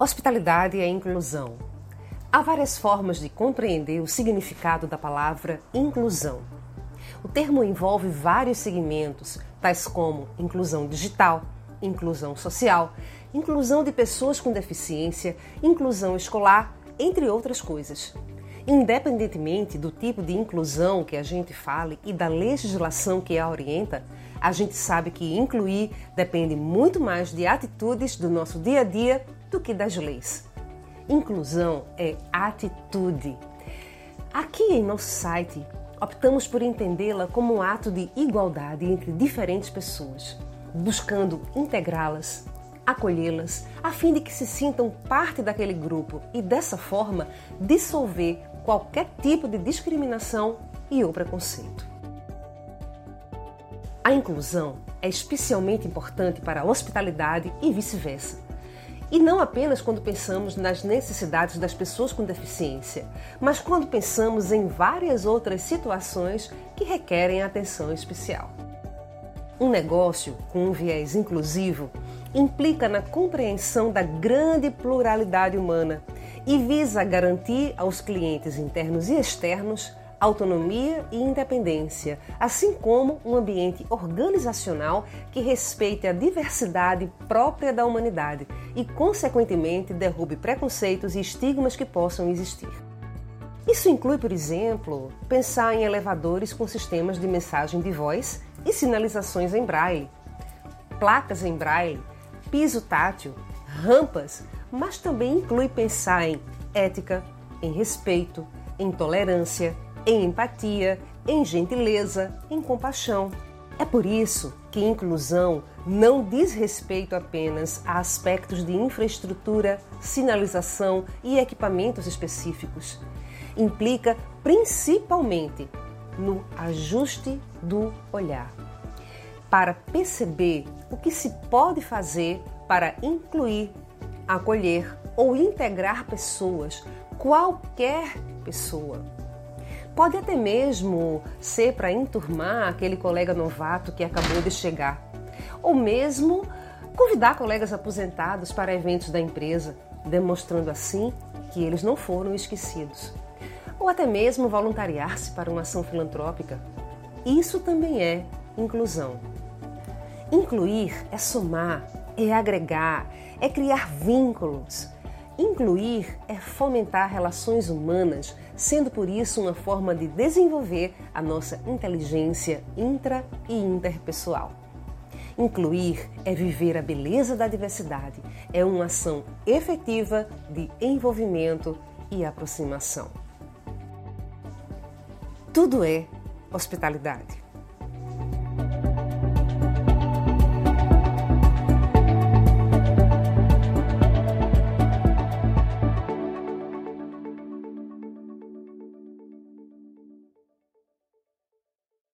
Hospitalidade é inclusão. Há várias formas de compreender o significado da palavra inclusão. O termo envolve vários segmentos, tais como inclusão digital, inclusão social, inclusão de pessoas com deficiência, inclusão escolar, entre outras coisas. Independentemente do tipo de inclusão que a gente fale e da legislação que a orienta, a gente sabe que incluir depende muito mais de atitudes do nosso dia a dia do que das leis. Inclusão é atitude. Aqui em nosso site, optamos por entendê-la como um ato de igualdade entre diferentes pessoas, buscando integrá-las, acolhê-las, a fim de que se sintam parte daquele grupo e, dessa forma, dissolver qualquer tipo de discriminação e ou preconceito. A inclusão é especialmente importante para a hospitalidade e vice-versa e não apenas quando pensamos nas necessidades das pessoas com deficiência, mas quando pensamos em várias outras situações que requerem atenção especial. Um negócio com um viés inclusivo implica na compreensão da grande pluralidade humana e visa garantir aos clientes internos e externos autonomia e independência, assim como um ambiente organizacional que respeite a diversidade própria da humanidade e, consequentemente, derrube preconceitos e estigmas que possam existir. Isso inclui, por exemplo, pensar em elevadores com sistemas de mensagem de voz e sinalizações em braille, placas em braille, piso tátil, rampas, mas também inclui pensar em ética, em respeito, em tolerância, em empatia, em gentileza, em compaixão. É por isso que inclusão não diz respeito apenas a aspectos de infraestrutura, sinalização e equipamentos específicos. Implica principalmente no ajuste do olhar, para perceber o que se pode fazer para incluir, acolher ou integrar pessoas, qualquer pessoa Pode até mesmo ser para enturmar aquele colega novato que acabou de chegar, ou mesmo convidar colegas aposentados para eventos da empresa, demonstrando assim que eles não foram esquecidos. Ou até mesmo voluntariar-se para uma ação filantrópica. Isso também é inclusão. Incluir é somar, é agregar, é criar vínculos Incluir é fomentar relações humanas, sendo por isso uma forma de desenvolver a nossa inteligência intra e interpessoal. Incluir é viver a beleza da diversidade, é uma ação efetiva de envolvimento e aproximação. Tudo é hospitalidade.